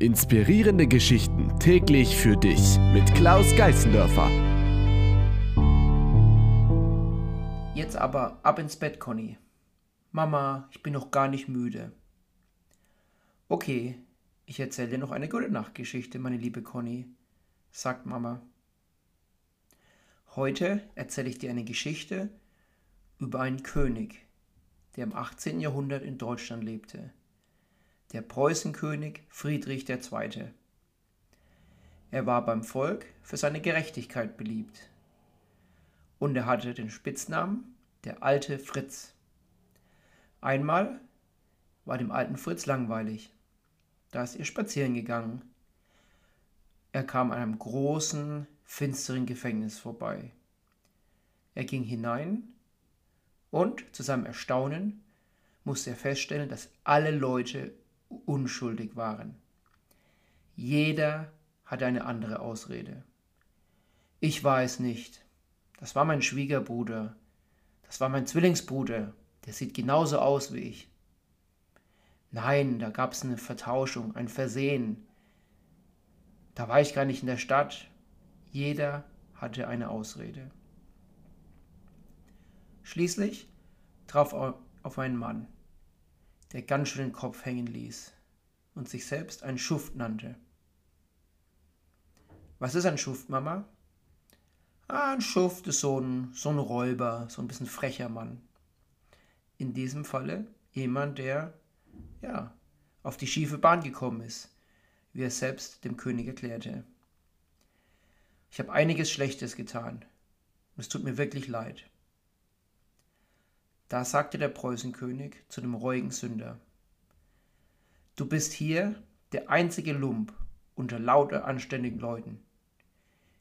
Inspirierende Geschichten täglich für dich mit Klaus Geißendörfer. Jetzt aber ab ins Bett, Conny. Mama, ich bin noch gar nicht müde. Okay, ich erzähle dir noch eine gute Nachtgeschichte, meine liebe Conny, sagt Mama. Heute erzähle ich dir eine Geschichte über einen König, der im 18. Jahrhundert in Deutschland lebte der Preußenkönig Friedrich II. Er war beim Volk für seine Gerechtigkeit beliebt. Und er hatte den Spitznamen der alte Fritz. Einmal war dem alten Fritz langweilig. Da ist er spazieren gegangen. Er kam an einem großen, finsteren Gefängnis vorbei. Er ging hinein und zu seinem Erstaunen musste er feststellen, dass alle Leute unschuldig waren. Jeder hatte eine andere Ausrede. Ich war es nicht. Das war mein Schwiegerbruder. Das war mein Zwillingsbruder. Der sieht genauso aus wie ich. Nein, da gab es eine Vertauschung, ein Versehen. Da war ich gar nicht in der Stadt. Jeder hatte eine Ausrede. Schließlich traf auf einen Mann der ganz schön den Kopf hängen ließ und sich selbst ein Schuft nannte. Was ist ein Schuft, Mama? Ah, ein Schuft ist so ein, so ein Räuber, so ein bisschen frecher Mann. In diesem Falle jemand, der, ja, auf die schiefe Bahn gekommen ist, wie er selbst dem König erklärte. Ich habe einiges Schlechtes getan und es tut mir wirklich leid. Da sagte der Preußenkönig zu dem reuigen Sünder, Du bist hier der einzige Lump unter lauter anständigen Leuten.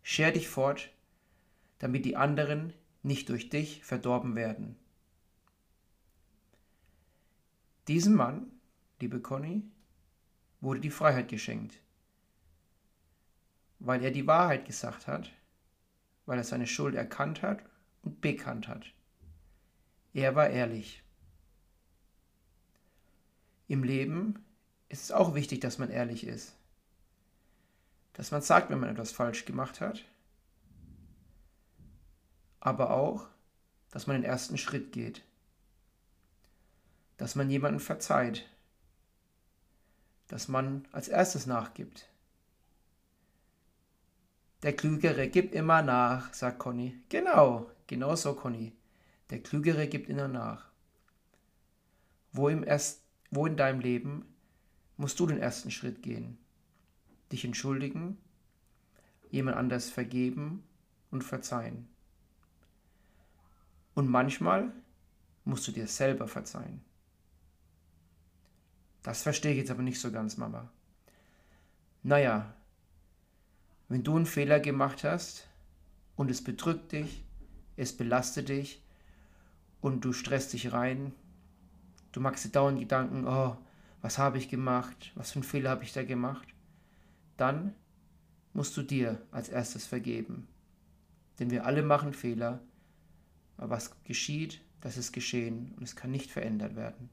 Scher dich fort, damit die anderen nicht durch dich verdorben werden. Diesem Mann, liebe Conny, wurde die Freiheit geschenkt, weil er die Wahrheit gesagt hat, weil er seine Schuld erkannt hat und bekannt hat. Er war ehrlich. Im Leben ist es auch wichtig, dass man ehrlich ist. Dass man sagt, wenn man etwas falsch gemacht hat. Aber auch, dass man den ersten Schritt geht. Dass man jemanden verzeiht. Dass man als erstes nachgibt. Der Klügere gibt immer nach, sagt Conny. Genau, genau so, Conny. Der Klügere gibt ihnen nach. Wo, im erst, wo in deinem Leben musst du den ersten Schritt gehen? Dich entschuldigen, jemand anders vergeben und verzeihen. Und manchmal musst du dir selber verzeihen. Das verstehe ich jetzt aber nicht so ganz, Mama. Naja, wenn du einen Fehler gemacht hast und es bedrückt dich, es belastet dich, und du stresst dich rein. Du machst dir dauernd Gedanken, oh, was habe ich gemacht? Was für einen Fehler habe ich da gemacht? Dann musst du dir als erstes vergeben. Denn wir alle machen Fehler. Aber was geschieht, das ist geschehen und es kann nicht verändert werden.